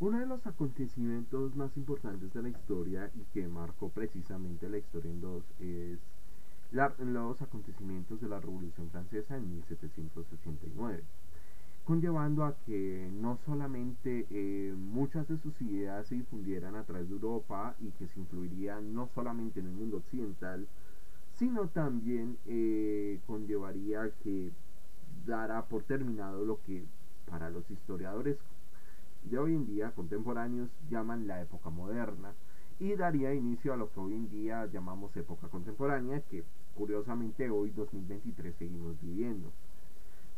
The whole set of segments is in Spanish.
Uno de los acontecimientos más importantes de la historia y que marcó precisamente la historia en dos es los acontecimientos de la Revolución Francesa en 1789, conllevando a que no solamente eh, muchas de sus ideas se difundieran a través de Europa y que se incluirían no solamente en el mundo occidental, sino también eh, conllevaría que dará por terminado lo que para los historiadores de hoy en día contemporáneos llaman la época moderna y daría inicio a lo que hoy en día llamamos época contemporánea que curiosamente hoy 2023 seguimos viviendo.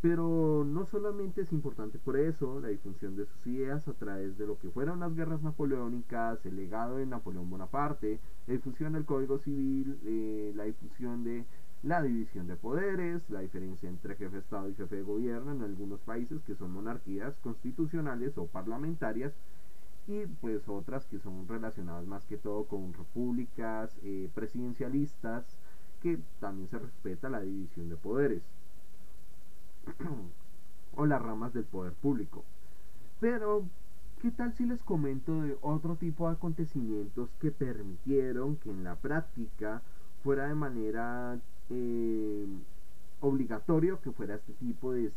Pero no solamente es importante por eso la difusión de sus ideas a través de lo que fueron las guerras napoleónicas, el legado de Napoleón Bonaparte, la difusión del Código Civil, eh, la difusión de la división de poderes, la diferencia entre jefe de Estado y jefe de gobierno en algunos países que son monarquías constitucionales o parlamentarias y pues otras que son relacionadas más que todo con repúblicas eh, presidencialistas que también se respeta la división de poderes o las ramas del poder público. Pero, ¿qué tal si les comento de otro tipo de acontecimientos que permitieron que en la práctica fuera de manera eh, obligatorio que fuera este tipo de,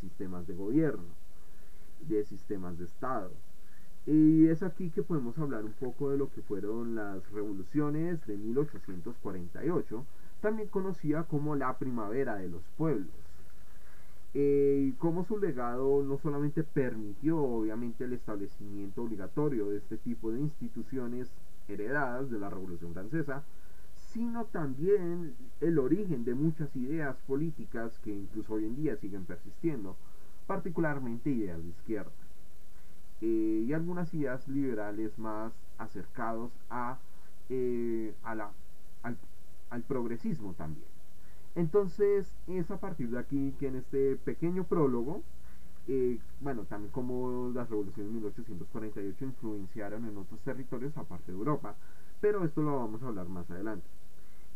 sistemas de gobierno, de sistemas de Estado. Y es aquí que podemos hablar un poco de lo que fueron las revoluciones de 1848, también conocida como la primavera de los pueblos. Eh, y como su legado no solamente permitió obviamente el establecimiento obligatorio de este tipo de instituciones heredadas de la Revolución Francesa, sino también el origen de muchas ideas políticas que incluso hoy en día siguen persistiendo, particularmente ideas de izquierda, eh, y algunas ideas liberales más acercados a, eh, al, progresismo también. Entonces es a partir de aquí que en este pequeño prólogo, eh, bueno, también como las revoluciones de 1848 influenciaron en otros territorios aparte de Europa, pero esto lo vamos a hablar más adelante.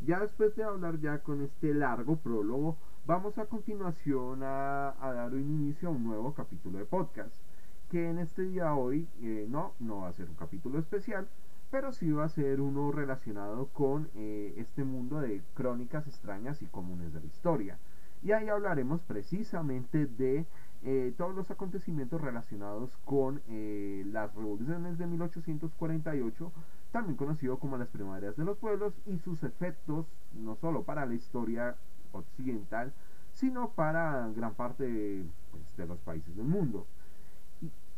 Ya después de hablar ya con este largo prólogo, vamos a continuación a, dar un inicio a un nuevo capítulo de podcast, que en este día hoy eh, no, no va a ser un capítulo especial, pero sí va a ser uno relacionado con eh, este mundo de crónicas extrañas y comunes de la historia. Y ahí hablaremos precisamente de eh, todos los acontecimientos relacionados con las revoluciones de 1848, también conocido como las primarias de los pueblos, y sus efectos no solo para la historia occidental, sino para gran parte pues, de los países del mundo,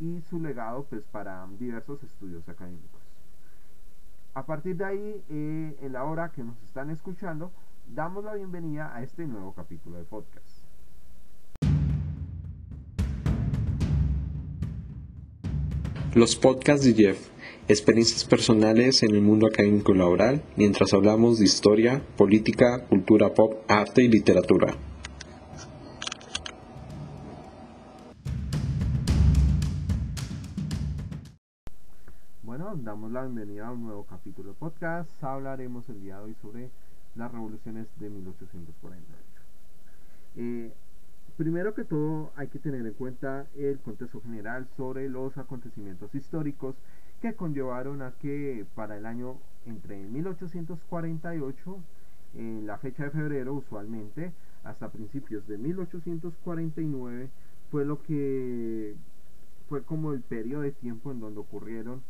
y, su legado pues, para diversos estudios académicos. A partir de ahí, eh, en la hora que nos están escuchando, damos la bienvenida a este nuevo capítulo de podcast. Los podcasts de Jeff experiencias personales en el mundo académico y laboral, mientras hablamos de historia, política, cultura pop, arte y literatura. Bueno, damos la bienvenida a un nuevo capítulo de podcast. Hablaremos el día de hoy sobre las revoluciones de 1848. Eh, primero que todo hay que tener en cuenta el contexto general sobre los acontecimientos históricos que conllevaron a que para el año entre 1848, en la fecha de febrero usualmente, hasta principios de 1849, fue lo que fue como el periodo de tiempo en donde ocurrieron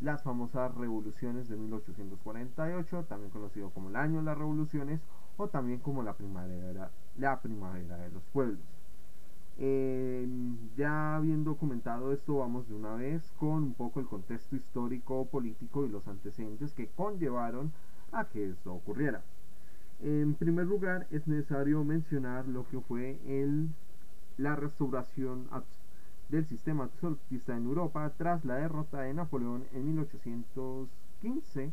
las famosas revoluciones de 1848, también conocido como el año de las revoluciones o también como la primavera, la primavera de los pueblos. Eh, ya habiendo comentado esto, vamos de una vez con un poco el contexto histórico, político y los antecedentes que conllevaron a que esto ocurriera. En primer lugar, es necesario mencionar lo que fue el, la restauración del sistema absolutista en Europa tras la derrota de Napoleón en 1815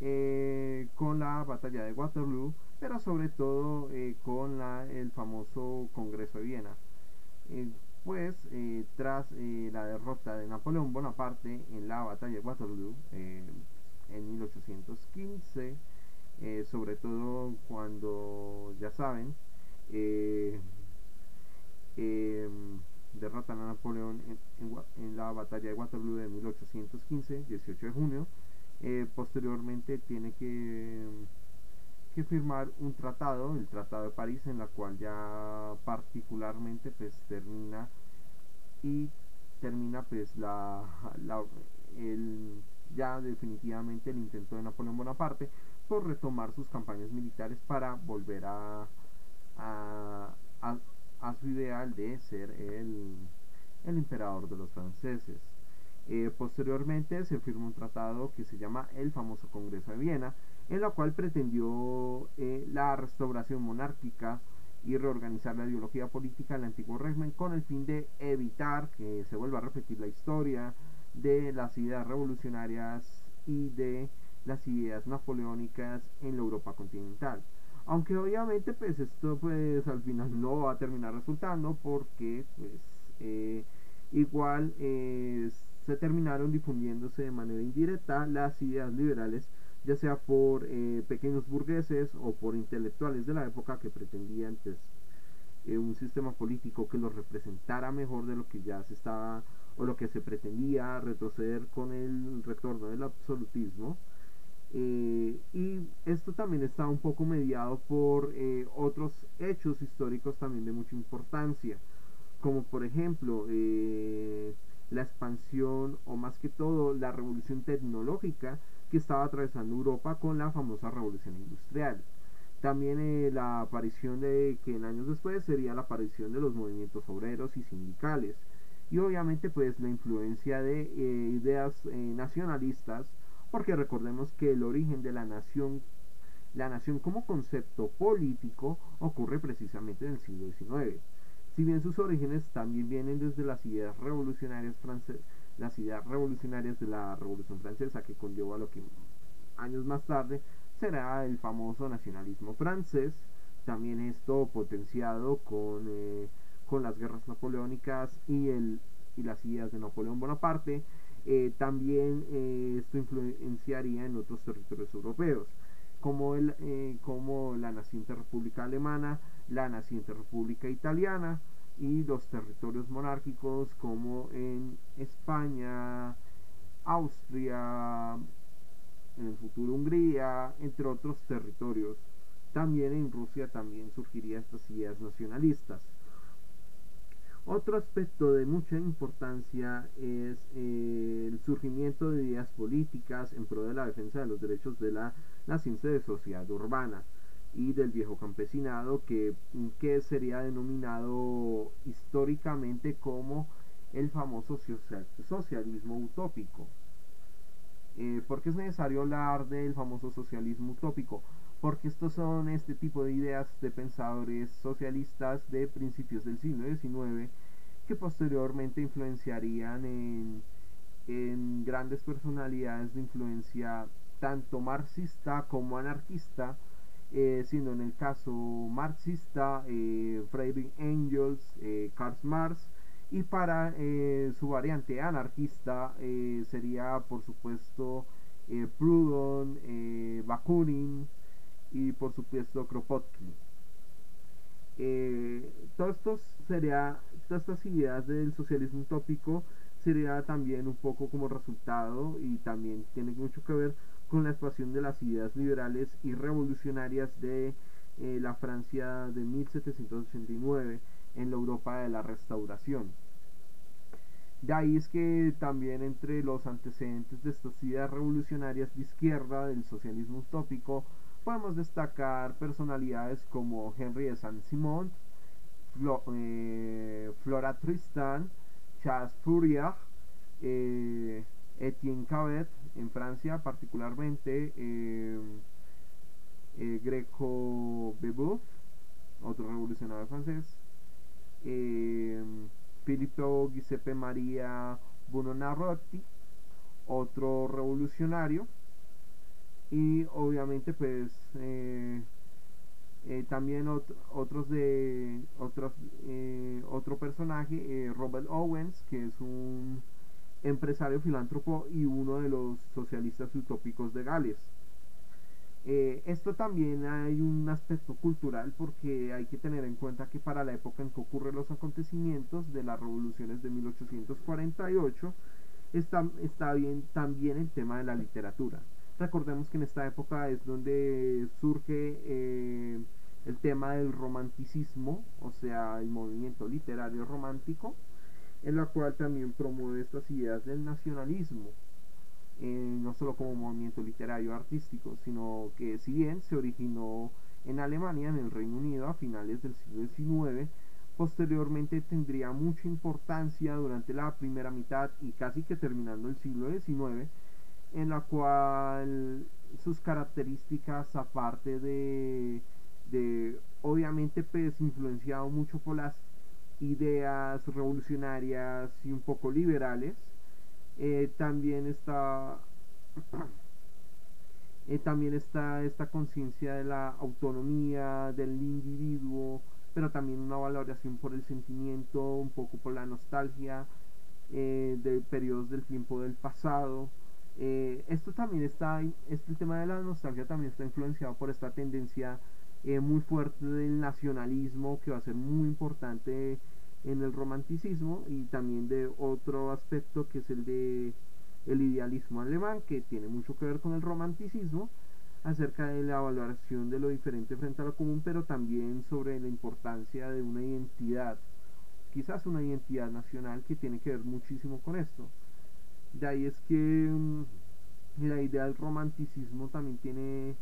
eh, con la batalla de Waterloo, pero sobre todo eh, con la, el famoso Congreso de Viena. Eh, pues eh, tras eh, la derrota de Napoleón Bonaparte en la batalla de Waterloo en 1815, sobre todo cuando, ya saben, derrotan a Napoleón en, la la batalla de Waterloo de 1815, 18 de junio. Posteriormente tiene que, que, firmar un tratado, el Tratado de París, en la cual ya particularmente pues termina y termina pues la, la el, ya definitivamente el intento de Napoleón Bonaparte por retomar sus campañas militares para volver a, a, su ideal de ser el, el emperador de los franceses. Eh, posteriormente se firmó un tratado que se llama el famoso Congreso de Viena, en la cual pretendió eh, la restauración monárquica y reorganizar la ideología política del antiguo régimen con el fin de evitar que se vuelva a repetir la historia de las ideas revolucionarias y de las ideas napoleónicas en la Europa continental. Aunque obviamente pues esto pues al final no va a terminar resultando porque pues eh, igual eh, se terminaron difundiéndose de manera indirecta las ideas liberales ya sea por eh, pequeños burgueses o por intelectuales de la época que pretendían pues, un sistema político que los representara mejor de lo que ya se estaba o lo que se pretendía retroceder con el retorno del absolutismo. Eh, y esto también está un poco mediado por eh, otros hechos históricos también de mucha importancia, como por ejemplo eh, la expansión o más que todo la revolución tecnológica que estaba atravesando Europa con la famosa revolución industrial. También la aparición de que en años después sería la aparición de los movimientos obreros y sindicales. Y obviamente pues la influencia de ideas nacionalistas porque recordemos que el origen de la nación, la nación como concepto político ocurre precisamente en el siglo XIX. Si bien sus orígenes también vienen desde las ideas revolucionarias francesas, las ideas revolucionarias de la Revolución Francesa que conllevó a lo que años más tarde será el famoso nacionalismo francés, también esto potenciado con, eh, con las guerras napoleónicas y, el, y las ideas de Napoleón Bonaparte, eh, también eh, esto influenciaría en otros territorios europeos, como, el, como la naciente República Alemana, la naciente República Italiana y los territorios monárquicos como en España, Austria, en el futuro Hungría, entre otros territorios. También en Rusia también surgirían estas ideas nacionalistas. Otro aspecto de mucha importancia es eh, el surgimiento de ideas políticas en pro de la defensa de los derechos de la ciencia de sociedad urbana y del viejo campesinado que, que sería denominado históricamente como el famoso socialismo utópico. Eh, ¿Por qué es necesario hablar del famoso socialismo utópico? Porque estos son este tipo de ideas de pensadores socialistas de principios del siglo XIX que posteriormente influenciarían en, en grandes personalidades de influencia tanto marxista como anarquista, eh, siendo en el caso marxista eh, Friedrich Engels, eh, Karl Marx, y para eh, su variante anarquista sería por supuesto Proudhon, Bakunin y por supuesto Kropotkin. todos estos sería, todas estas ideas del socialismo utópico sería también un poco como resultado y también tiene mucho que ver con la expansión de las ideas liberales y revolucionarias de la Francia de 1789 en la Europa de la Restauración. De ahí es que también entre los antecedentes de estas ideas revolucionarias de izquierda del socialismo utópico podemos destacar personalidades como Henry de Saint-Simon, eh, Flora Tristan, Charles Fourier, eh, Etienne Cabet en Francia particularmente, eh, Greco Bebeuf, otro revolucionario francés, eh, Filippo Giuseppe Maria Buonarroti, otro revolucionario, y obviamente pues eh, eh, también otros de otros eh, otro personaje Robert Owens que es un empresario filántropo y uno de los socialistas utópicos de Gales Eh, esto también hay un aspecto cultural porque hay que tener en cuenta que para la época en que ocurren los acontecimientos de las revoluciones de 1848 está, está bien también el tema de la literatura. Recordemos que en esta época es donde surge eh, el tema del romanticismo, o sea, el movimiento literario romántico, en la cual también promueve estas ideas del nacionalismo, eh, no solo como movimiento literario artístico, sino que si bien se originó en Alemania, en el Reino Unido, a finales del siglo XIX, posteriormente tendría mucha importancia durante la primera mitad y casi que terminando el siglo XIX, en la cual sus características, aparte de, de obviamente pues influenciado mucho por las ideas revolucionarias y un poco liberales, eh, también está eh, también está esta conciencia de la autonomía del individuo pero también una valoración por el sentimiento un poco por la nostalgia eh, de periodos del tiempo del pasado. Esto también está este tema de la nostalgia también está influenciado por esta tendencia muy fuerte del nacionalismo que va a ser muy importante en el romanticismo y también de otro aspecto que es el de el idealismo alemán que tiene mucho que ver con el romanticismo acerca de la valoración de lo diferente frente a lo común pero también sobre la importancia de una identidad quizás una identidad nacional que tiene que ver muchísimo con esto. De ahí es que mm, la idea del romanticismo también tiene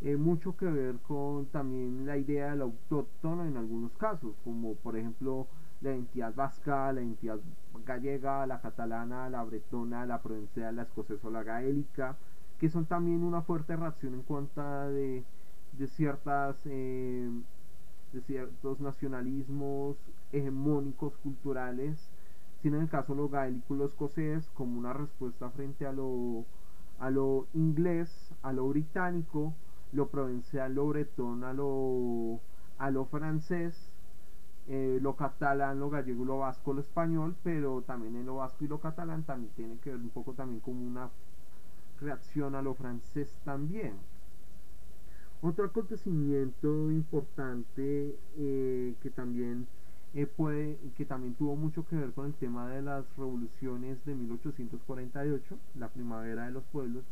eh, mucho que ver con también la idea del autóctono en algunos casos como por ejemplo la identidad vasca, la identidad gallega, la catalana, la bretona, la provincial, la escocesa o la gaélica, que son también una fuerte reacción en cuanto de, de ciertas eh, de ciertos nacionalismos hegemónicos culturales, sino en el caso de lo gaélico y lo escocés como una respuesta frente a lo, a lo inglés, a lo británico, lo provincial, lo bretón, a lo, a lo francés, eh, lo catalán, lo gallego, lo vasco, lo español, pero también en lo vasco y lo catalán también tiene que ver un poco también como una reacción a lo francés también. Otro acontecimiento importante eh, que también eh, puede, que también tuvo mucho que ver con el tema de las revoluciones de 1848, la primavera de los pueblos,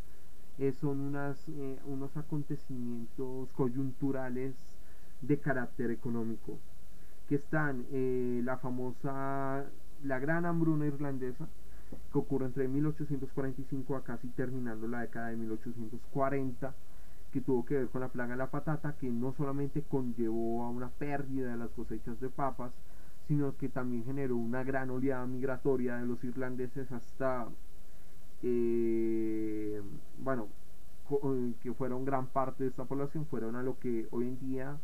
son unas, unos acontecimientos coyunturales de carácter económico que están eh, la famosa, la gran hambruna irlandesa, que ocurre entre 1845 a casi terminando la década de 1840, que tuvo que ver con la plaga de la patata, que no solamente conllevó a una pérdida de las cosechas de papas, sino que también generó una gran oleada migratoria de los irlandeses hasta, eh, bueno, eh, que fueron gran parte de esta población, fueron a lo que hoy en día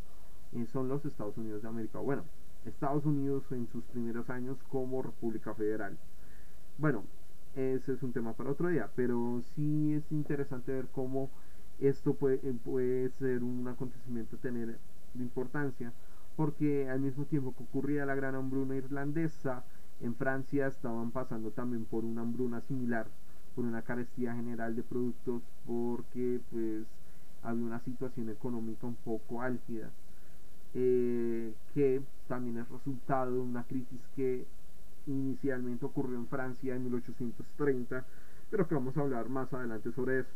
son los Estados Unidos de América. Bueno, Estados Unidos en sus primeros años como República Federal. Bueno, ese es un tema para otro día, pero sí es interesante ver cómo esto puede, puede ser un acontecimiento tener de importancia, porque al mismo tiempo que ocurría la gran hambruna irlandesa, en Francia estaban pasando también por una hambruna similar, por una carestía general de productos, porque pues había una situación económica un poco álgida. Eh, que también es resultado de una crisis que inicialmente ocurrió en Francia en 1830, pero que vamos a hablar más adelante sobre eso.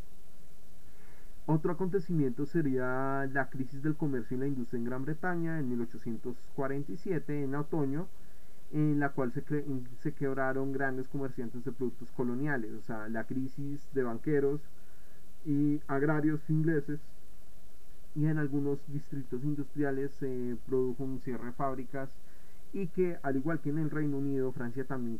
Otro acontecimiento sería la crisis del comercio y la industria en Gran Bretaña en 1847, en otoño, en la cual se, quebraron grandes comerciantes de productos coloniales, o sea, la crisis de banqueros y agrarios ingleses y en algunos distritos industriales se produjo un cierre de fábricas y que al igual que en el Reino Unido, Francia también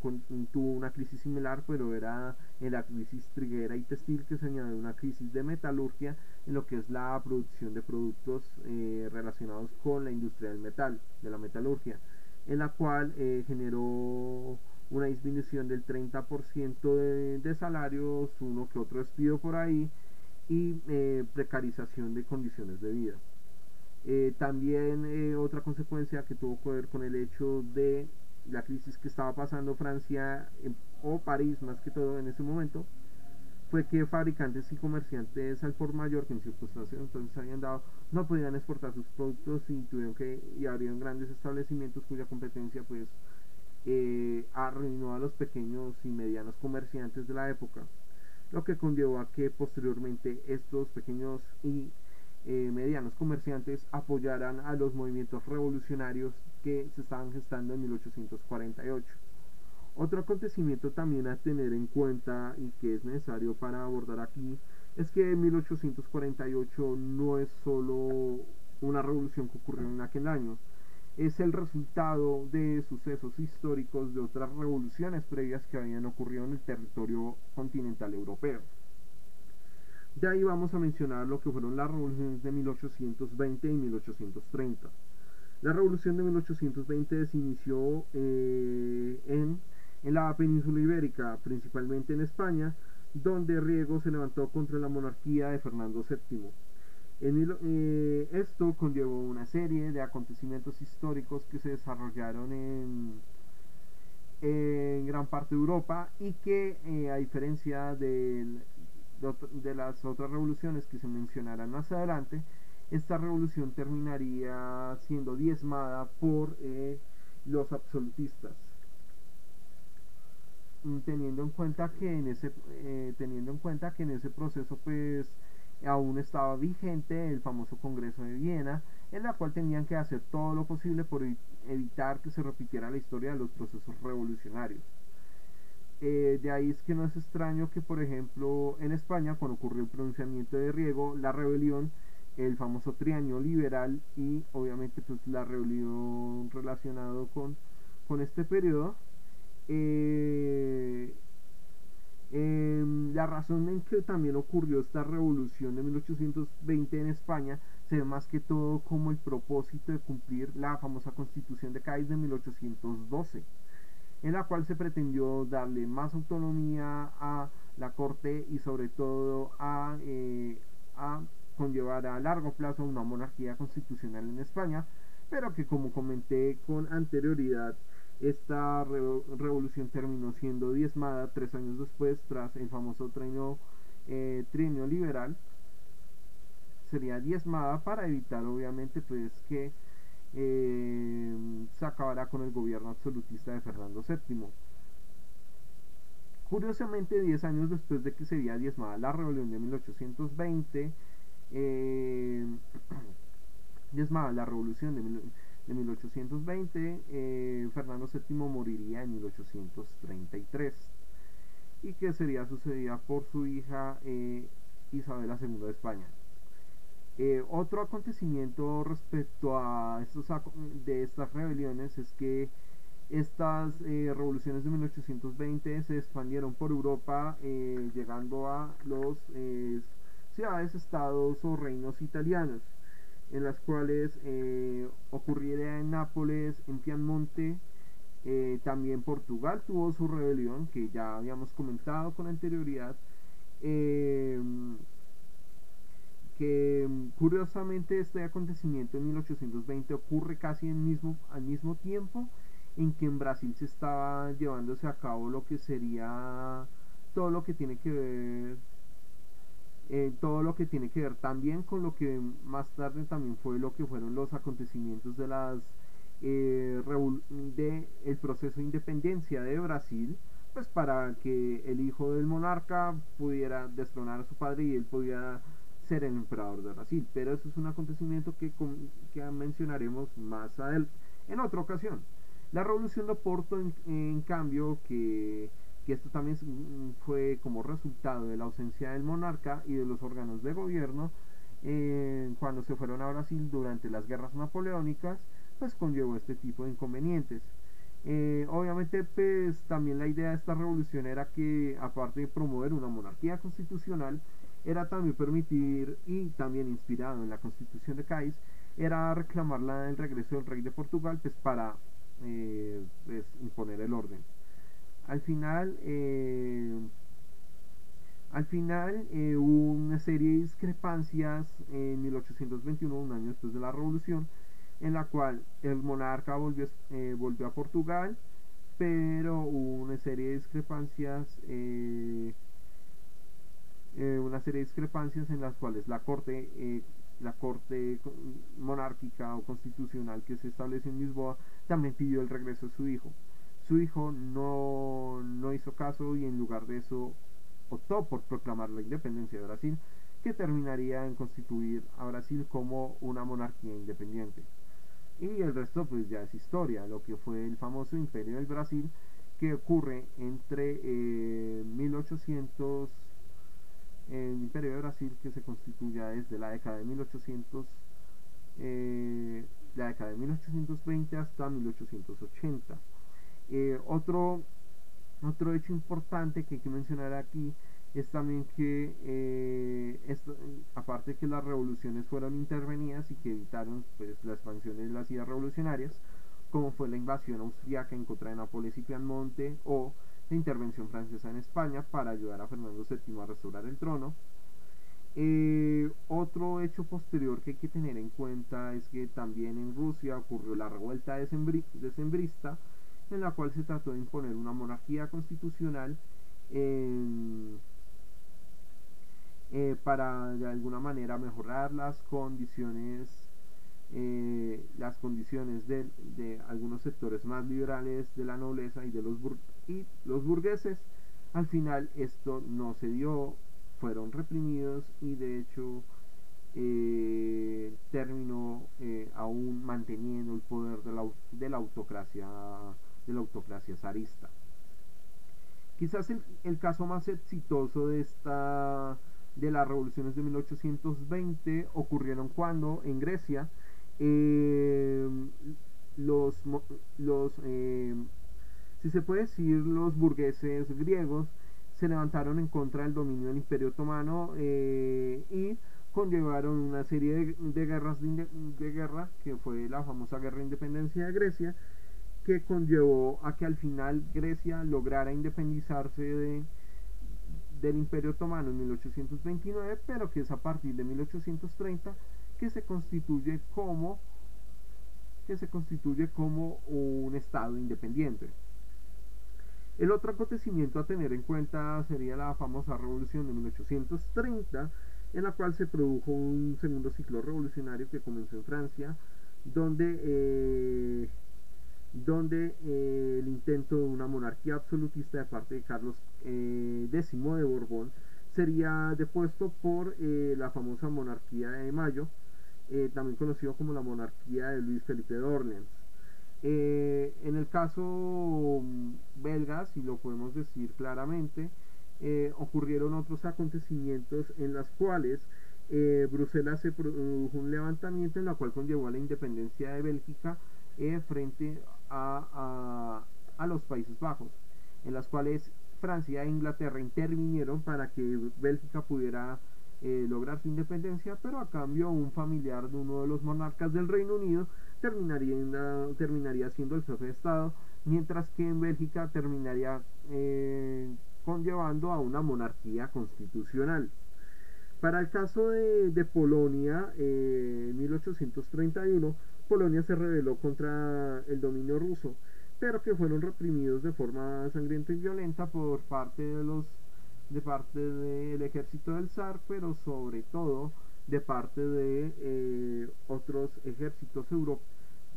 tuvo una crisis similar, pero era en la crisis triguera y textil que se añadió una crisis de metalurgia en lo que es la producción de productos eh, relacionados con la industria del metal, de la metalurgia, en la cual eh, generó una disminución del 30% de, de salarios, uno que otro despido por ahí, y eh, precarización de condiciones de vida. Eh, también otra consecuencia que tuvo que ver con el hecho de la crisis que estaba pasando Francia o París más que todo en ese momento fue que fabricantes y comerciantes al por mayor que en circunstancias entonces habían dado no podían exportar sus productos y tuvieron que y abrieron grandes establecimientos cuya competencia pues eh, arruinó a los pequeños y medianos comerciantes de la época lo que conllevó a que posteriormente estos pequeños y eh, medianos comerciantes apoyaran a los movimientos revolucionarios que se estaban gestando en 1848. Otro acontecimiento también a tener en cuenta y que es necesario para abordar aquí es que 1848 no es solo una revolución que ocurrió en aquel año, es el resultado de sucesos históricos de otras revoluciones previas que habían ocurrido en el territorio continental europeo. De ahí vamos a mencionar lo que fueron las revoluciones de 1820 y 1830. La revolución de 1820 se inició eh, en, en la península ibérica, principalmente en España, donde Riego se levantó contra la monarquía de Fernando VII. Eh, esto conllevó una serie de acontecimientos históricos que se desarrollaron en, gran parte de Europa y que eh, a diferencia de, las otras revoluciones que se mencionarán más adelante, esta revolución terminaría siendo diezmada por eh, los absolutistas teniendo en cuenta que en ese teniendo en cuenta que en ese proceso pues aún estaba vigente el famoso Congreso de Viena, en la cual tenían que hacer todo lo posible por evitar que se repitiera la historia de los procesos revolucionarios. Eh, de ahí es que no es extraño que, por ejemplo, en España, cuando ocurrió el pronunciamiento de Riego, la rebelión, el famoso trienio liberal y obviamente pues la rebelión relacionado con, con este periodo, eh, Em, la razón en que también ocurrió esta revolución de 1820 en España se ve más que todo como el propósito de cumplir la famosa constitución de Cádiz de 1812, en la cual se pretendió darle más autonomía a la corte y sobre todo a, eh, a conllevar a largo plazo una monarquía constitucional en España, pero que como comenté con anterioridad, esta revolución terminó siendo diezmada tres años después tras el famoso trienio, eh, liberal. Sería diezmada para evitar obviamente pues que eh, se acabara con el gobierno absolutista de Fernando VII. Curiosamente, diez años después de que sería diezmada la rebelión de 1820, eh, diezmada la revolución de de 1820, eh, Fernando VII moriría en 1833 y que sería sucedida por su hija eh, Isabela II de España. Eh, otro acontecimiento respecto a estos de estas rebeliones es que estas revoluciones de 1820 se expandieron por Europa llegando a los ciudades, estados o reinos italianos en las cuales eh, en Nápoles, en Piamonte, eh, también Portugal tuvo su rebelión, que ya habíamos comentado con anterioridad, eh, que curiosamente este acontecimiento en 1820 ocurre casi en mismo, al mismo tiempo en que en Brasil se estaba llevándose a cabo lo que sería todo lo que tiene que ver eh, todo lo que tiene que ver también con lo que más tarde también fue lo que fueron los acontecimientos de las eh, de el proceso de independencia de Brasil pues para que el hijo del monarca pudiera destronar a su padre y él pudiera ser el emperador de Brasil. Pero eso es un acontecimiento que, que mencionaremos más adelante en otra ocasión. La revolución de Porto en cambio que que esto también mm, fue como resultado de la ausencia del monarca y de los órganos de gobierno eh, cuando se fueron a Brasil durante las guerras napoleónicas, pues conllevó este tipo de inconvenientes. Eh, obviamente, pues también la idea de esta revolución era que, aparte de promover una monarquía constitucional, era también permitir, y también inspirado en la constitución de Cádiz, era reclamar la, el regreso del rey de Portugal, pues para eh, pues, imponer el orden. Al final, eh, al final eh, hubo una serie de discrepancias en 1821, un año después de la revolución, en la cual el monarca volvió, eh, volvió a Portugal, pero hubo una serie de discrepancias eh, una serie de discrepancias en las cuales la corte eh, la corte monárquica o constitucional que se estableció en Lisboa también pidió el regreso de su hijo su hijo no, no hizo caso y en lugar de eso optó por proclamar la independencia de Brasil que terminaría en constituir a Brasil como una monarquía independiente. Y el resto pues ya es historia lo que fue el famoso imperio del Brasil que ocurre entre 1800 eh, el imperio de Brasil que se constituye desde la década de 1800 eh, la década de 1820 hasta 1880 eh, otro otro hecho importante que hay que mencionar aquí es también que esto, aparte de que las revoluciones fueron intervenidas y que evitaron pues, la expansión de las ideas revolucionarias como fue la invasión austriaca en contra de Nápoles y Piamonte o la intervención francesa en España para ayudar a Fernando VII a restaurar el trono. Eh, otro hecho posterior que hay que tener en cuenta es que también en Rusia ocurrió la revuelta decembrista en la cual se trató de imponer una monarquía constitucional eh, para de alguna manera mejorar las condiciones eh, las condiciones de, algunos sectores más liberales de la nobleza y de los, y los burgueses. Al final esto no se dio, fueron reprimidos y de hecho eh, terminó eh, aún manteniendo el poder de la, de la, autocracia de la autocracia zarista. Quizás el, caso más exitoso de esta de las revoluciones de 1820 ocurrieron cuando en Grecia eh, los, los eh, si se puede decir, los burgueses griegos se levantaron en contra del dominio del imperio otomano eh, y conllevaron una serie de, guerras de, guerra, que fue la famosa guerra de independencia de Grecia, que conllevó a que al final Grecia lograra independizarse de, del imperio otomano en 1829, pero que es a partir de 1830 que se constituye como que se constituye como un estado independiente. El otro acontecimiento a tener en cuenta sería la famosa revolución de 1830, en la cual se produjo un segundo ciclo revolucionario que comenzó en Francia, donde, eh, donde eh, el intento de una monarquía absolutista de parte de Carlos eh, X de Borbón sería depuesto por la famosa monarquía de Mayo, eh, también conocido como la monarquía de Luis Felipe de Orleans. Eh, en el caso mm, belga, si lo podemos decir claramente, eh, ocurrieron otros acontecimientos en las cuales Bruselas se produjo un levantamiento en la cual conllevó a la independencia de Bélgica frente a, a, los Países Bajos, en las cuales Francia e Inglaterra intervinieron para que Bélgica pudiera eh, lograr su independencia, pero a cambio un familiar de uno de los monarcas del Reino Unido terminaría, terminaría siendo el jefe de Estado, mientras que en Bélgica terminaría eh, conllevando a una monarquía constitucional. Para el caso de, Polonia, eh, en 1831, Polonia se rebeló contra el dominio ruso, pero que fueron reprimidos de forma sangrienta y violenta por parte de los de parte del ejército del zar, pero sobre todo de parte de eh, otros ejércitos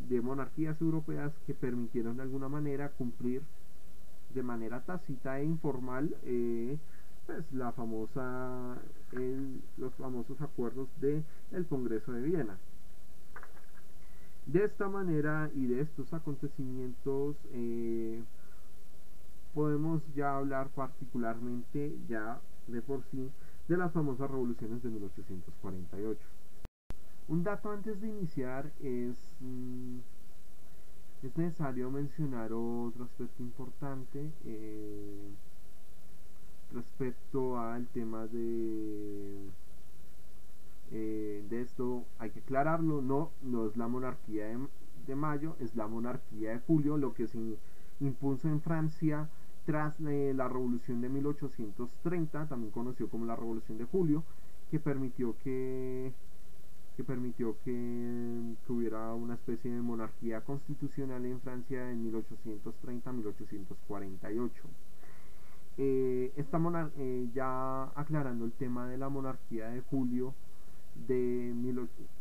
de monarquías europeas que permitieron de alguna manera cumplir de manera tácita e informal eh, pues la famosa los famosos acuerdos de el Congreso de Viena de esta manera y de estos acontecimientos eh, podemos ya hablar particularmente ya de por sí de las famosas revoluciones de 1848. Un dato antes de iniciar es, mm, es necesario mencionar otro aspecto importante eh, respecto al tema de eh, de esto hay que aclararlo no no es la monarquía de, de mayo es la monarquía de julio lo que se impuso en Francia tras eh, la revolución de 1830, también conocido como la revolución de julio, que permitió que, que permitió que, hubiera una especie de monarquía constitucional en Francia en 1830-1848. Eh, esta eh, ya aclarando el tema de la monarquía de Julio, de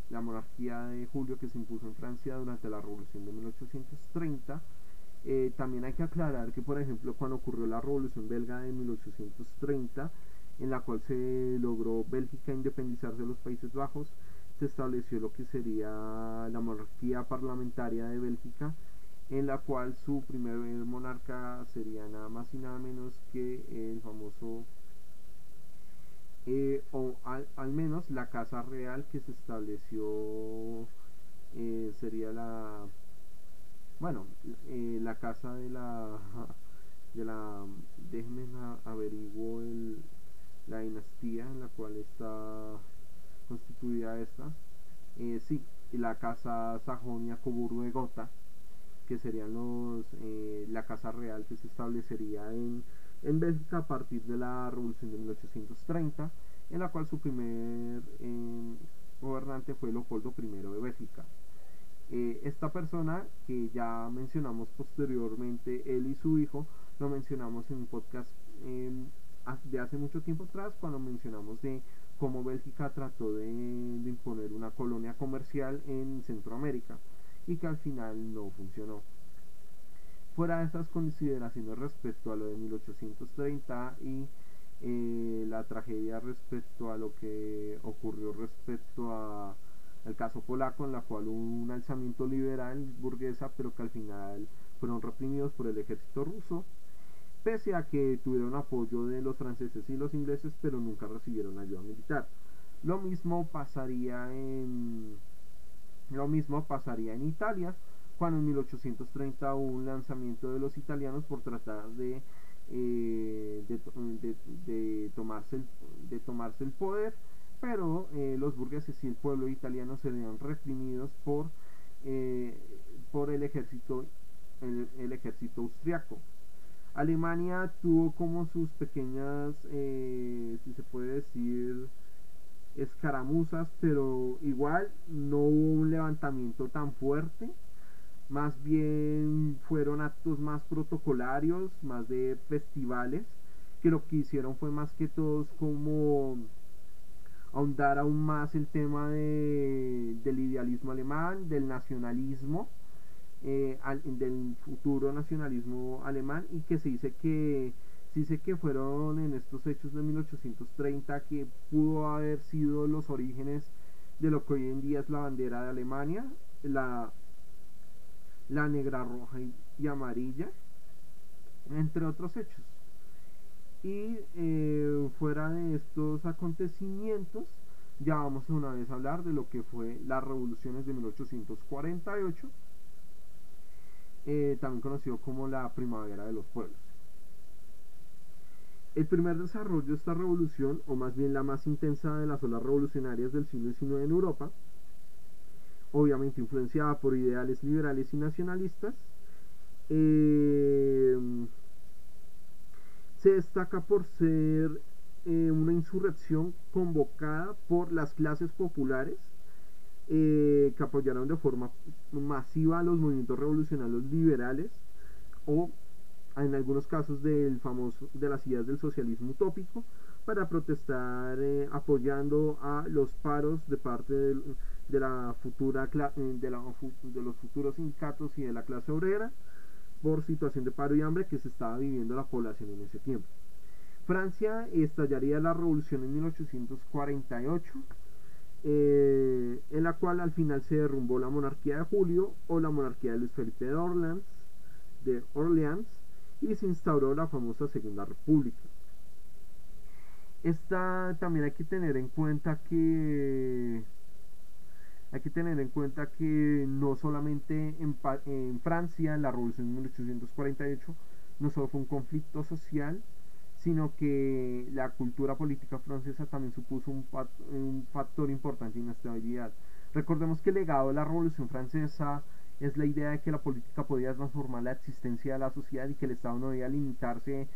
la monarquía de Julio que se impuso en Francia durante la Revolución de 1830, eh, también hay que aclarar que, por ejemplo, cuando ocurrió la Revolución Belga de 1830, en la cual se logró Bélgica independizarse de los Países Bajos, se estableció lo que sería la monarquía parlamentaria de Bélgica, en la cual su primer monarca sería nada más y nada menos que el famoso, eh, o al, menos la casa real que se estableció eh, sería la, bueno, eh, la casa de la, de la, déjenme averiguo el, la dinastía en la cual está constituida esta. Eh, sí, la casa Sajonia Coburgo de que serían los eh, la casa real que se establecería en, en Bélgica a partir de la Revolución de 1830, en la cual su primer eh, gobernante fue Leopoldo I de Bélgica. esta persona que ya mencionamos posteriormente, él y su hijo, lo mencionamos en un podcast de hace mucho tiempo atrás cuando mencionamos de cómo Bélgica trató de, imponer una colonia comercial en Centroamérica y que al final no funcionó. Fuera de estas consideraciones respecto a lo de 1830 y eh, la tragedia respecto a lo que ocurrió respecto a el caso polaco en la cual hubo un alzamiento liberal burguesa pero que al final fueron reprimidos por el ejército ruso pese a que tuvieron apoyo de los franceses y los ingleses, pero nunca recibieron ayuda militar. Lo mismo pasaría en lo mismo pasaría en Italia, cuando en 1830 hubo un lanzamiento de los italianos por tratar de, eh, de, tomarse, el, de tomarse el poder, pero eh, los burgueses y el pueblo italiano serían reprimidos por, eh, por el ejército, el ejército austriaco. Alemania tuvo como sus pequeñas, eh, si se puede decir, escaramuzas, pero igual no hubo un levantamiento tan fuerte. Más bien fueron actos más protocolarios, más de festivales, que lo que hicieron fue más que todos como ahondar aún más el tema de, del idealismo alemán, del nacionalismo eh, del futuro nacionalismo alemán y que se dice que se dice que fueron en estos hechos de 1830 que pudo haber sido los orígenes de lo que hoy en día es la bandera de Alemania, la, la negra, roja y, amarilla, entre otros hechos. Y eh, fuera de estos acontecimientos, ya vamos una vez a hablar de lo que fue las revoluciones de 1848 eh, también conocido como la primavera de los pueblos. El primer desarrollo de esta revolución, o más bien la más intensa de las olas revolucionarias del siglo XIX en Europa, obviamente influenciada por ideales liberales y nacionalistas, eh, se destaca por ser eh, una insurrección convocada por las clases populares eh, que apoyaron de forma masiva a los movimientos revolucionarios liberales o en algunos casos del famoso de las ideas del socialismo utópico para protestar eh, apoyando a los paros de parte de, la futura eh, de, los futuros sindicatos y de la clase obrera por situación de paro y hambre que se estaba viviendo la población en ese tiempo. Francia estallaría la revolución en 1848 eh, en la cual al final se derrumbó la monarquía de Julio o la monarquía de Luis Felipe de Orleans, de Orleans y se instauró la famosa Segunda República. Esta también hay que tener en cuenta que hay que tener en cuenta que no solamente en, Francia, la Revolución de 1848, no solo fue un conflicto social, sino que la cultura política francesa también supuso un, un factor importante en la estabilidad. Recordemos que el legado de la Revolución Francesa es la idea de que la política podía transformar la existencia de la sociedad y que el Estado no debía limitarse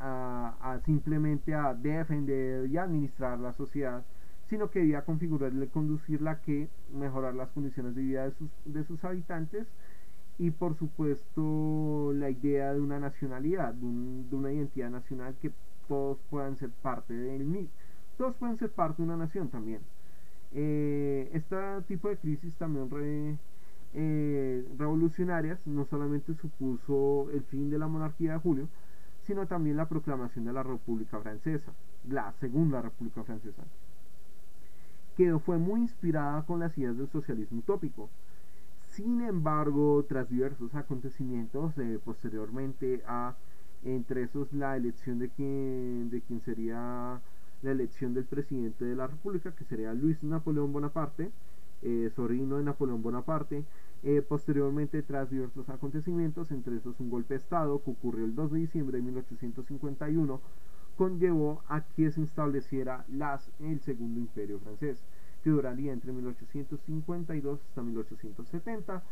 a, simplemente a defender y administrar la sociedad, sino que debía configurarla y conducirla a que mejorar las condiciones de vida de sus, de sus habitantes y por supuesto la idea de una nacionalidad, de, una identidad nacional que todos puedan ser parte del mismo, todos pueden ser parte de una nación también. Eh, este tipo de crisis también eh, revolucionarias no solamente supuso el fin de la monarquía de Julio, sino también la proclamación de la República Francesa, la Segunda República Francesa, que fue muy inspirada con las ideas del socialismo utópico. Sin embargo, tras diversos acontecimientos, eh, posteriormente a, entre esos, la elección de quien, de quien sería la elección del presidente de la República, que sería Luis Napoleón Bonaparte, eh, sobrino de Napoleón Bonaparte, eh, posteriormente, tras diversos acontecimientos, entre esos un golpe de Estado que ocurrió el 2 de diciembre de 1851, conllevó a que se estableciera las, el Segundo Imperio francés, que duraría entre 1852 hasta 1870,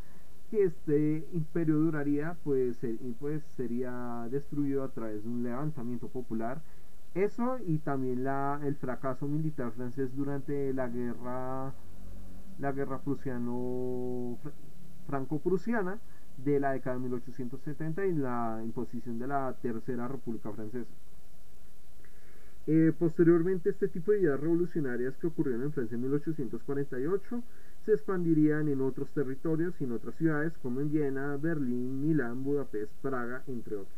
que este imperio duraría, pues, pues sería destruido a través de un levantamiento popular. Eso y también la, el fracaso militar francés durante la guerra la guerra prusiano franco-prusiana de la década de 1870 y la imposición de la Tercera República Francesa. Eh, posteriormente, este tipo de ideas revolucionarias que ocurrieron en Francia en 1848 se expandirían en otros territorios y en otras ciudades como en Viena, Berlín, Milán, Budapest, Praga, entre otros.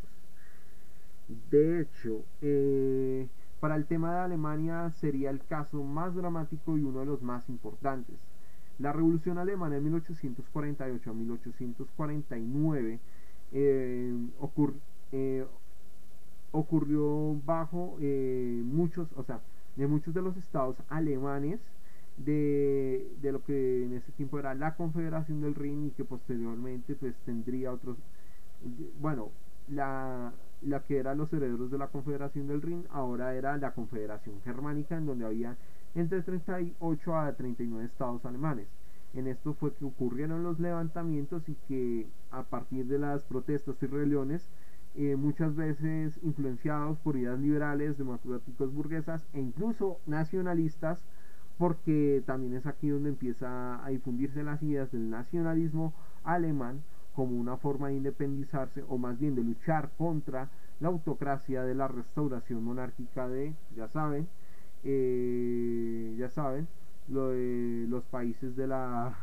De hecho, eh, para el tema de Alemania sería el caso más dramático y uno de los más importantes. La Revolución Alemana de 1848 a 1849 eh, eh, ocurrió bajo eh, muchos, o sea, de muchos de los estados alemanes de, de, lo que en ese tiempo era la Confederación del Rin y que posteriormente pues tendría otros, bueno, la, la que eran los herederos de la Confederación del Rin ahora era la Confederación Germánica en donde había entre 38 a 39 estados alemanes. En esto fue que ocurrieron los levantamientos y que a partir de las protestas y rebeliones, eh, muchas veces influenciados por ideas liberales, democráticos burguesas e incluso nacionalistas, porque también es aquí donde empieza a difundirse las ideas del nacionalismo alemán como una forma de independizarse o más bien de luchar contra la autocracia de la restauración monárquica de, ya saben, eh, ya saben, lo de los países de la,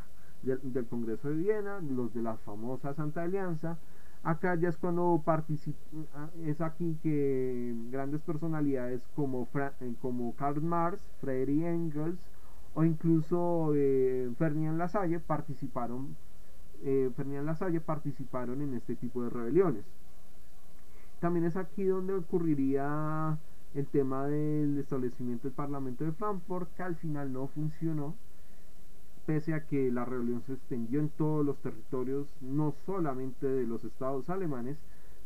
del Congreso de Viena, los de la famosa Santa Alianza. Acá ya es cuando participa, es aquí que grandes personalidades como, eh, como Karl Marx, Friedrich Engels o incluso eh, Lasalle participaron, eh, Ferdinand Lasalle participaron en este tipo de rebeliones. También es aquí donde ocurriría el tema del establecimiento del Parlamento de Frankfurt, que al final no funcionó, pese a que la rebelión se extendió en todos los territorios, no solamente de los estados alemanes,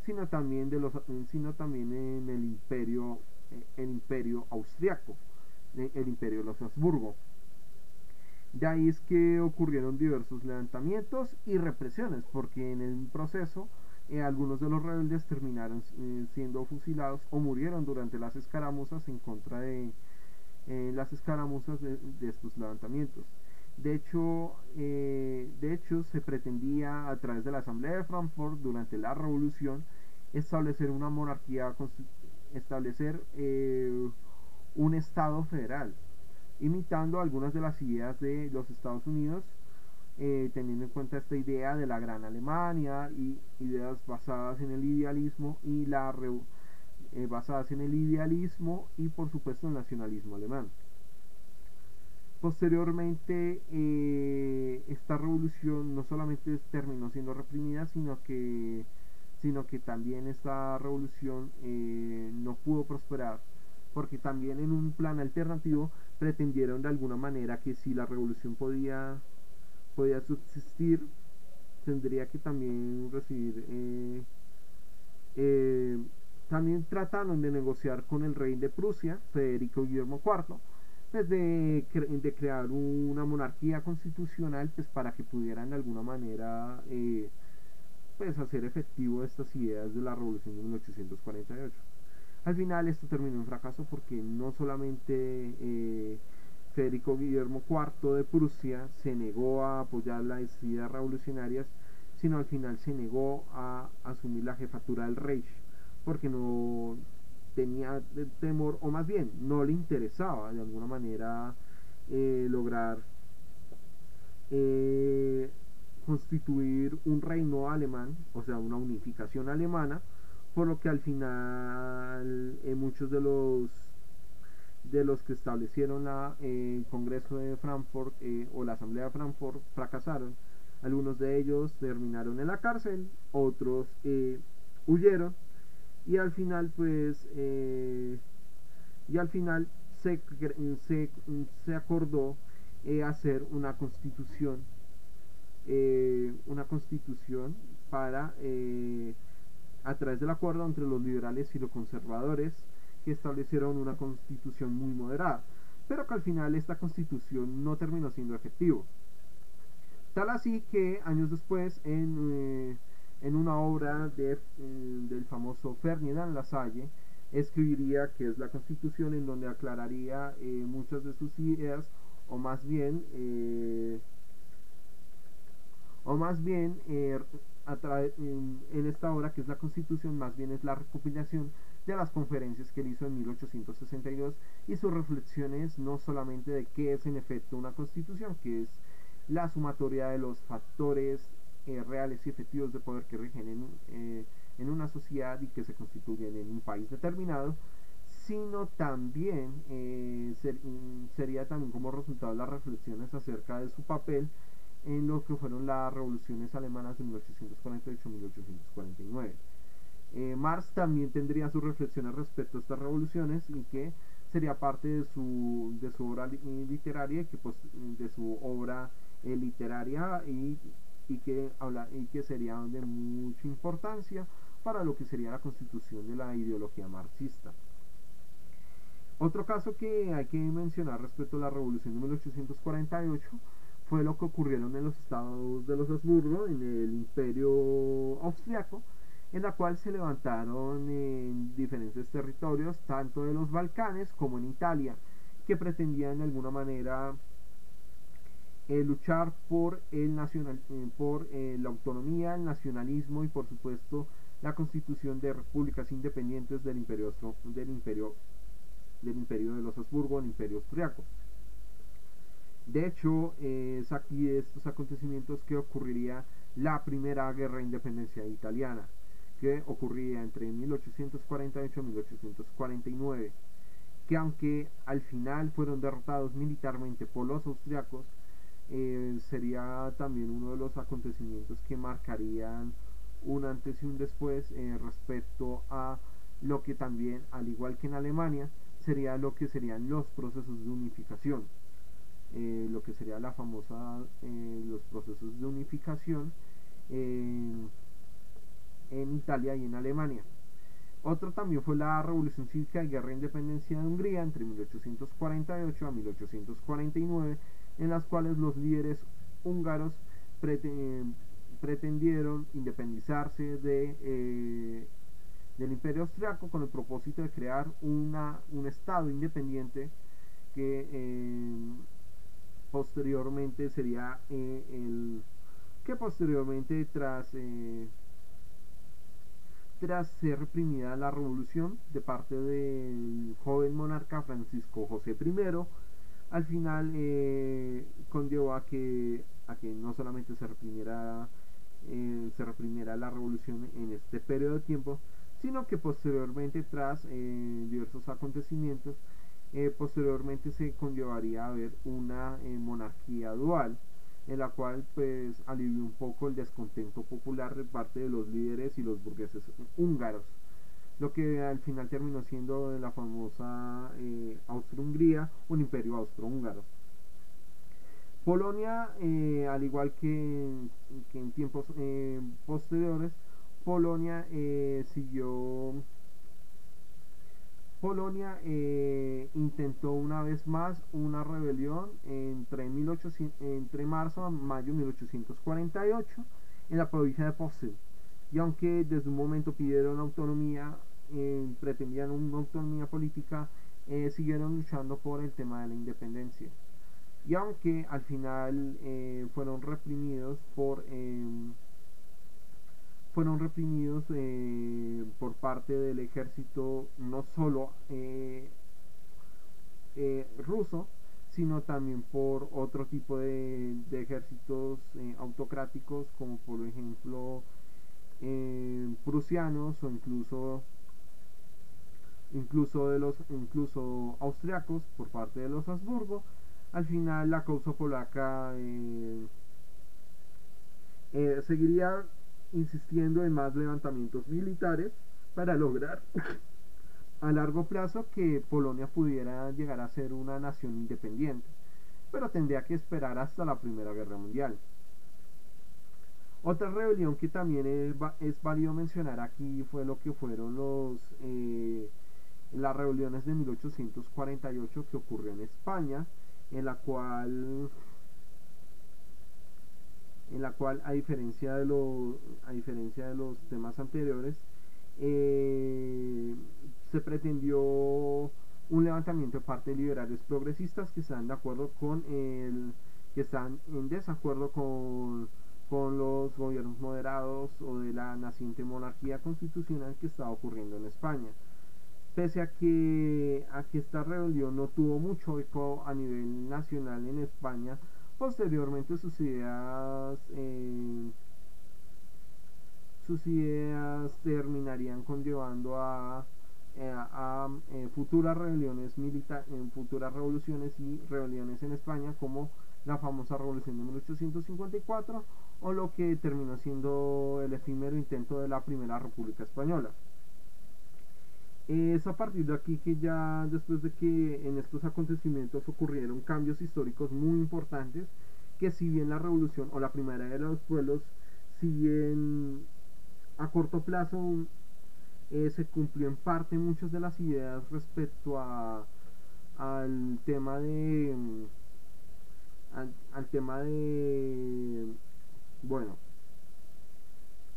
sino también, de los, sino también en el imperio, eh, el imperio austriaco, eh, el imperio de los Habsburgo. De ahí es que ocurrieron diversos levantamientos y represiones, porque en el proceso eh, algunos de los rebeldes terminaron eh, siendo fusilados o murieron durante las escaramuzas en contra de eh, las escaramuzas de, estos levantamientos. De hecho, de hecho, se pretendía a través de la Asamblea de Frankfurt durante la Revolución establecer una monarquía, establecer un Estado federal, imitando algunas de las ideas de los Estados Unidos eh, teniendo en cuenta esta idea de la gran Alemania y ideas basadas en el idealismo y la eh, basadas en el idealismo y por supuesto el nacionalismo alemán. Posteriormente eh, esta revolución no solamente terminó siendo reprimida sino que sino que también esta revolución no pudo prosperar porque también en un plan alternativo pretendieron de alguna manera que si la revolución podía podía subsistir, tendría que también recibir... Eh, eh, también trataron de negociar con el rey de Prusia, Federico Guillermo IV, pues de, de, crear una monarquía constitucional pues para que pudieran de alguna manera eh, pues hacer efectivo estas ideas de la revolución de 1848. Al final esto terminó en fracaso porque no solamente Federico Guillermo IV de Prusia se negó a apoyar las ideas revolucionarias, sino al final se negó a asumir la jefatura del Reich porque no tenía temor, o más bien no le interesaba de alguna manera eh, lograr eh, constituir un reino alemán, o sea, una unificación alemana, por lo que al final eh, muchos de los de los que establecieron la, el Congreso de Frankfurt o la Asamblea de Frankfurt fracasaron. Algunos de ellos terminaron en la cárcel, otros huyeron y al final pues y al final se, se, se acordó eh, hacer una constitución, eh, una constitución para, eh, a través del acuerdo entre los liberales y los conservadores, que establecieron una constitución muy moderada, pero que al final esta constitución no terminó siendo efectivo. Tal así que años después, en, en una obra de, del famoso Ferdinand Lasalle, escribiría que es la constitución en donde aclararía muchas de sus ideas o más bien eh, o más bien eh, en, esta obra que es la constitución más bien es la recopilación de las conferencias que él hizo en 1862 y sus reflexiones no solamente de qué es en efecto una constitución que es la sumatoria de los factores eh, reales y efectivos de poder que rigen en, en una sociedad y que se constituyen en un país determinado sino también eh, mm, sería como resultado de las reflexiones acerca de su papel en lo que fueron las revoluciones alemanas de 1848-1849. Eh, Marx también tendría sus reflexiones respecto a estas revoluciones y que sería parte de su, de su obra literaria que pues, de su obra eh, literaria y, y, que habla, y que sería de mucha importancia para lo que sería la constitución de la ideología marxista. Otro caso que hay que mencionar respecto a la revolución de 1848 fue lo que ocurrieron en los estados de los Habsburgo, en el imperio austriaco, en la cual se levantaron en diferentes territorios, tanto de los Balcanes como en Italia, que pretendían de alguna manera eh, luchar por, el nacional, eh, por eh, la autonomía, el nacionalismo y por supuesto la constitución de repúblicas independientes del imperio, del imperio del imperio de los Habsburgo, el imperio austriaco. De hecho, es aquí de estos acontecimientos que ocurriría la primera guerra de independencia italiana, que ocurría entre 1848 y 1849, que aunque al final fueron derrotados militarmente por los austriacos, eh, sería también uno de los acontecimientos que marcarían un antes y un después eh, respecto a lo que también, al igual que en Alemania, sería lo que serían los procesos de unificación. Eh, lo que sería la famosa, eh, los procesos de unificación en Italia y en Alemania. Otro también fue la Revolución Cívica y Guerra de Independencia de Hungría entre 1848 a 1849, en las cuales los líderes húngaros pretendieron independizarse de eh, del Imperio Austriaco con el propósito de crear una, un Estado independiente que eh, posteriormente sería eh, el que posteriormente tras eh, tras ser reprimida la revolución de parte del joven monarca Francisco José I al final conllevó a que a que no solamente se reprimiera se reprimiera la revolución en este periodo de tiempo sino que posteriormente tras eh, diversos acontecimientos, eh, posteriormente se conllevaría a ver una eh, monarquía dual, en la cual pues alivió un poco el descontento popular de parte de los líderes y los burgueses húngaros, lo que al final terminó siendo la famosa Austro-Hungría, un imperio austrohúngaro. Polonia, al igual que, en tiempos posteriores, Polonia eh, siguió Polonia eh, intentó una vez más una rebelión entre, entre marzo a mayo de 1848 en la provincia de Posen y aunque desde un momento pidieron autonomía eh, pretendían una autonomía política siguieron luchando por el tema de la independencia. Y aunque al final fueron reprimidos por fueron reprimidos eh, por parte del ejército no solo eh, eh, ruso, sino también por otro tipo de, ejércitos autocráticos como por ejemplo prusianos o incluso incluso de los incluso austriacos por parte de los Habsburgo. Al final la causa polaca seguiría insistiendo en más levantamientos militares para lograr a largo plazo que Polonia pudiera llegar a ser una nación independiente, pero tendría que esperar hasta la Primera Guerra Mundial. Otra rebelión que también es, válido mencionar aquí fue lo que fueron los eh, las rebeliones de 1848 que ocurrió en España, en la cual en la cual a diferencia de, lo, a diferencia de los temas anteriores eh, se pretendió un levantamiento de parte de liberales progresistas que están de acuerdo con el que están en desacuerdo con, con los gobiernos moderados o de la naciente monarquía constitucional que estaba ocurriendo en España. Pese a que, a que esta rebelión no tuvo mucho eco a nivel nacional en España Posteriormente sus ideas eh, sus ideas terminarían conllevando a, eh, a, eh, futuras rebeliones militares, futuras revoluciones y rebeliones en España como la famosa revolución de 1854 o lo que terminó siendo el efímero intento de la primera república española. Es a partir de aquí que ya después de que en estos acontecimientos ocurrieron cambios históricos muy importantes, que si bien la revolución o la primera de los pueblos, si bien a corto plazo eh, se cumplió en parte muchas de las ideas respecto a al tema de al tema de bueno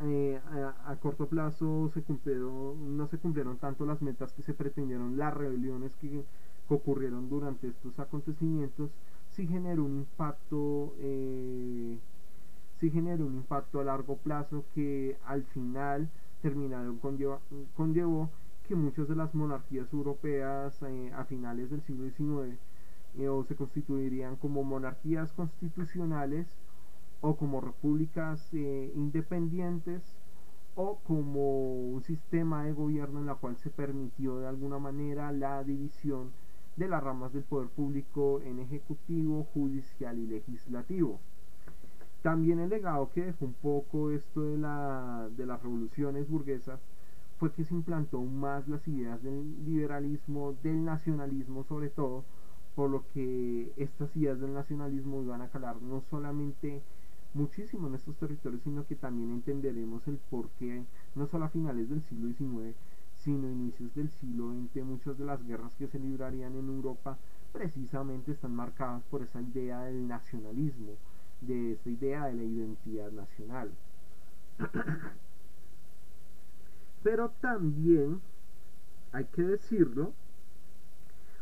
eh, a, corto plazo se cumplieron, no se cumplieron tanto las metas que se pretendieron, las rebeliones que, ocurrieron durante estos acontecimientos, sí generó un impacto, eh, sí generó un impacto a largo plazo que al final terminaron conlleva, conllevó que muchas de las monarquías europeas eh, a finales del siglo XIX eh, o se constituirían como monarquías constitucionales o como repúblicas eh, independientes o como un sistema de gobierno en la cual se permitió de alguna manera la división de las ramas del poder público en ejecutivo, judicial y legislativo. También el legado que dejó un poco esto de, la, de las revoluciones burguesas fue que se implantó más las ideas del liberalismo, del nacionalismo sobre todo, por lo que estas ideas del nacionalismo iban a calar no solamente muchísimo en estos territorios, sino que también entenderemos el por qué, no solo a finales del siglo XIX, sino inicios del siglo XX, muchas de las guerras que se librarían en Europa precisamente están marcadas por esa idea del nacionalismo, de esa idea de la identidad nacional. Pero también, hay que decirlo,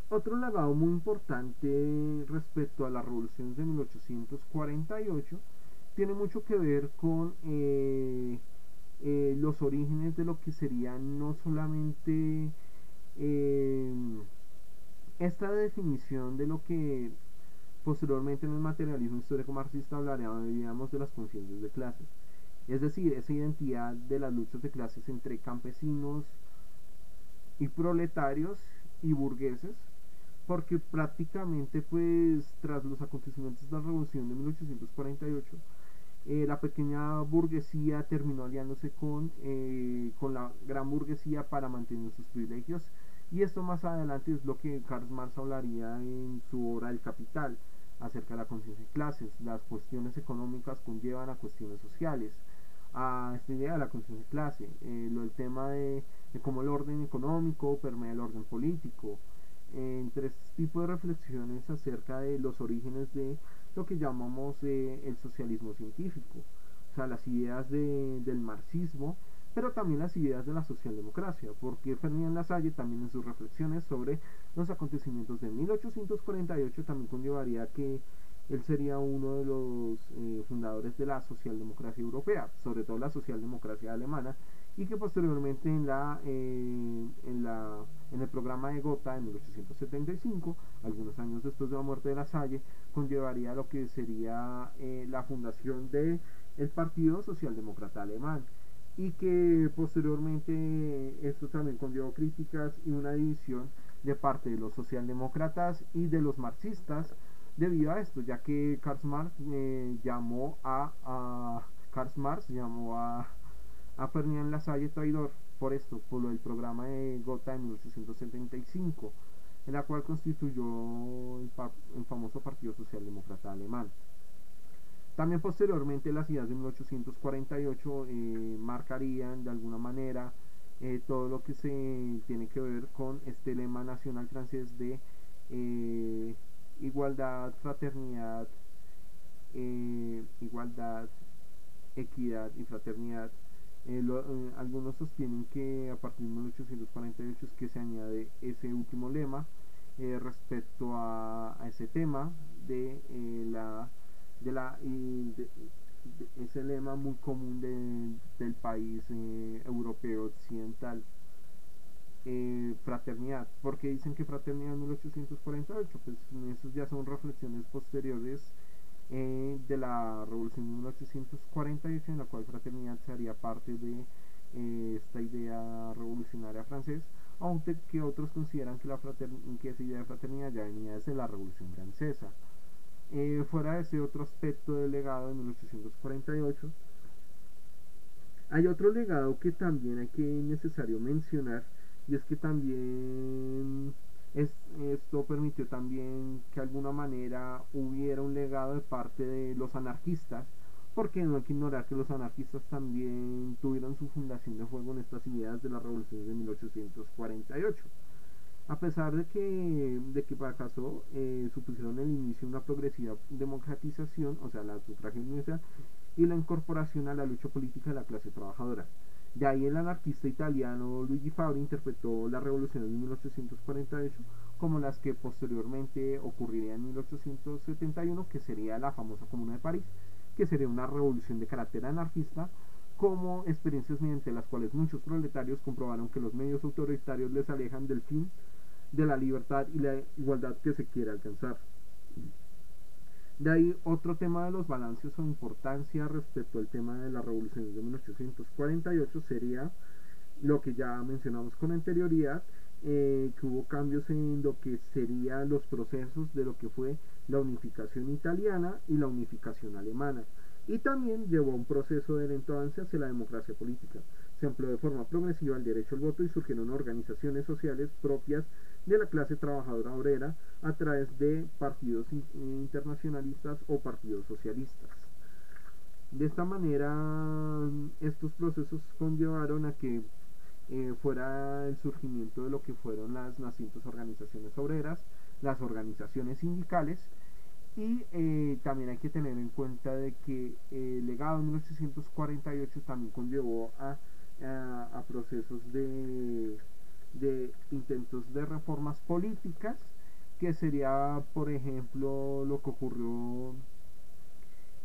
otro legado muy importante respecto a las revoluciones de 1848 tiene mucho que ver con eh, eh, los orígenes de lo que sería no solamente eh, esta definición de lo que posteriormente en el materialismo histórico marxista hablaríamos de las conciencias de clases. Es decir, esa identidad de las luchas de clases entre campesinos y proletarios y burgueses, porque prácticamente pues tras los acontecimientos de la revolución de 1848 eh, la pequeña burguesía terminó aliándose con, eh, con la gran burguesía para mantener sus privilegios y esto más adelante es lo que Karl Marx hablaría en su obra El Capital acerca de la conciencia de clases. Las cuestiones económicas conllevan a cuestiones sociales, a esta idea de la conciencia de clase, eh, lo, el tema de, cómo el orden económico permea el orden político, entre este tipo de reflexiones acerca de los orígenes de lo que llamamos eh, el socialismo científico, o sea, las ideas del marxismo, pero también las ideas de la socialdemocracia, porque Ferdinand Lasalle también en sus reflexiones sobre los acontecimientos de 1848 también conllevaría que él sería uno de los eh, fundadores de la socialdemocracia europea, sobre todo la socialdemocracia alemana, y que posteriormente en, la, eh, en, la, en el programa de Gotha en 1875, algunos años después de la muerte de la Salle, conllevaría lo que sería eh, la fundación del el Partido Socialdemócrata Alemán y que posteriormente esto también conllevó críticas y una división de parte de los socialdemócratas y de los marxistas debido a esto, ya que Karl Marx eh, llamó a, a Karl Marx llamó a, a Ferdinand Lasalle traidor por esto, por lo del programa de Gotha en 1875, en la cual constituyó el, el famoso Partido Socialdemócrata Alemán. También posteriormente las ideas de 1848 eh, marcarían de alguna manera eh, todo lo que se tiene que ver con este lema nacional francés de eh, igualdad, fraternidad, igualdad, equidad y fraternidad. Algunos sostienen que a partir de 1848 es que se añade ese último lema respecto a, ese tema de la de la y ese lema muy común del país eh, europeo occidental eh, fraternidad. Porque dicen que fraternidad en 1848 pues esas ya son reflexiones posteriores eh, de la revolución de 1848 en la cual fraternidad sería parte de esta idea revolucionaria francesa aunque que otros consideran que, la que esa idea de fraternidad ya venía desde la revolución francesa. Eh, fuera de ese otro aspecto del legado de 1848, hay otro legado que también hay que necesario mencionar y es que también esto permitió también que de alguna manera hubiera un legado de parte de los anarquistas porque no hay que ignorar que los anarquistas también tuvieron su fundación de juego en estas ideas de la revolución de 1848 a pesar de que, de que fracasó, eh, supusieron el inicio de una progresiva democratización, o sea, la sufragio universal, y la incorporación a la lucha política de la clase trabajadora. De ahí el anarquista italiano Luigi Fabri interpretó la revolución de 1848 como las que posteriormente ocurrirían en 1871, que sería la famosa Comuna de París, que sería una revolución de carácter anarquista, como experiencias mediante las cuales muchos proletarios comprobaron que los medios autoritarios les alejan del fin de la libertad y la igualdad que se quiere alcanzar. De ahí otro tema de los balances o importancia respecto al tema de la revolución de 1848 sería lo que ya mencionamos con anterioridad, eh, que hubo cambios en lo que serían los procesos de lo que fue la unificación italiana y la unificación alemana. Y también llevó a un proceso de lento avance hacia la democracia política. Se amplió de forma progresiva el derecho al voto y surgieron organizaciones sociales propias de la clase trabajadora obrera a través de partidos internacionalistas o partidos socialistas. De esta manera, estos procesos conllevaron a que eh, fuera el surgimiento de lo que fueron las nacientes organizaciones obreras, las organizaciones sindicales, y eh, también hay que tener en cuenta de que el legado de 1848 también conllevó a procesos de de intentos de reformas políticas, que sería, por ejemplo, lo que ocurrió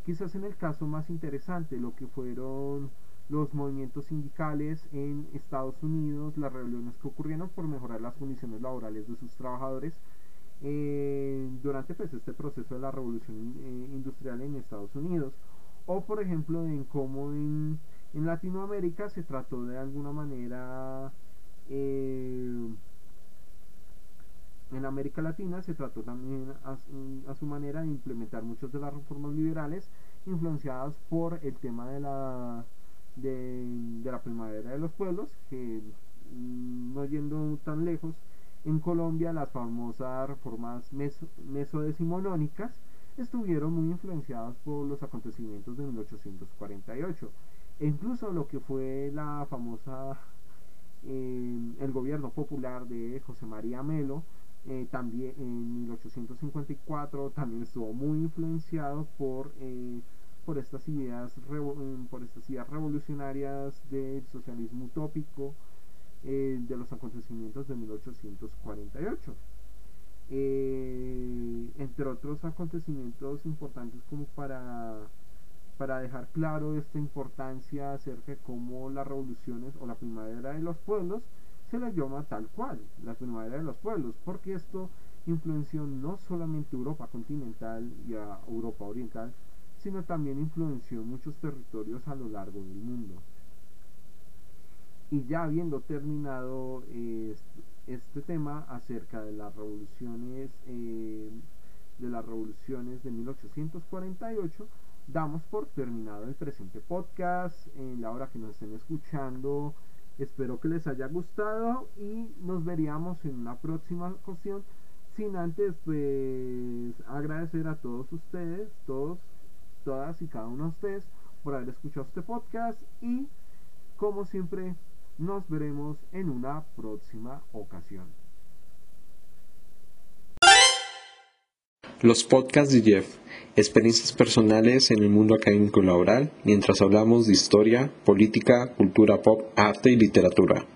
quizás en el caso más interesante, lo que fueron los movimientos sindicales en Estados Unidos, las rebeliones que ocurrieron por mejorar las condiciones laborales de sus trabajadores eh, durante pues, este proceso de la revolución eh, industrial en Estados Unidos, o por ejemplo en cómo en, en Latinoamérica se trató de alguna manera eh, en América Latina se trató también a, su manera de implementar muchas de las reformas liberales influenciadas por el tema de la de, la primavera de los pueblos que mm, no yendo tan lejos en Colombia las famosas reformas mesodecimonónicas estuvieron muy influenciadas por los acontecimientos de 1848 e incluso lo que fue la famosa el gobierno popular de José María Melo, eh, también en 1854 también estuvo muy influenciado por, eh, por, estas ideas eh, por estas ideas revolucionarias del socialismo utópico de los acontecimientos de 1848. eh, entre otros acontecimientos importantes como para, para dejar claro esta importancia acerca de cómo las revoluciones o la primavera de los pueblos se la llama tal cual, la primavera de los pueblos, porque esto influenció no solamente Europa continental y a Europa oriental, sino también influenció muchos territorios a lo largo del mundo. Y ya habiendo terminado este tema acerca de las revoluciones eh, de las revoluciones de 1848, damos por terminado el presente podcast. En la hora que nos estén escuchando, espero que les haya gustado y nos veríamos en una próxima ocasión. Sin antes, pues agradecer a todos ustedes, todos, todas y cada uno de ustedes por haber escuchado este podcast y como siempre nos veremos en una próxima ocasión. Los podcasts de Jeff, experiencias personales en el mundo académico laboral mientras hablamos de historia, política, cultura pop, arte y literatura.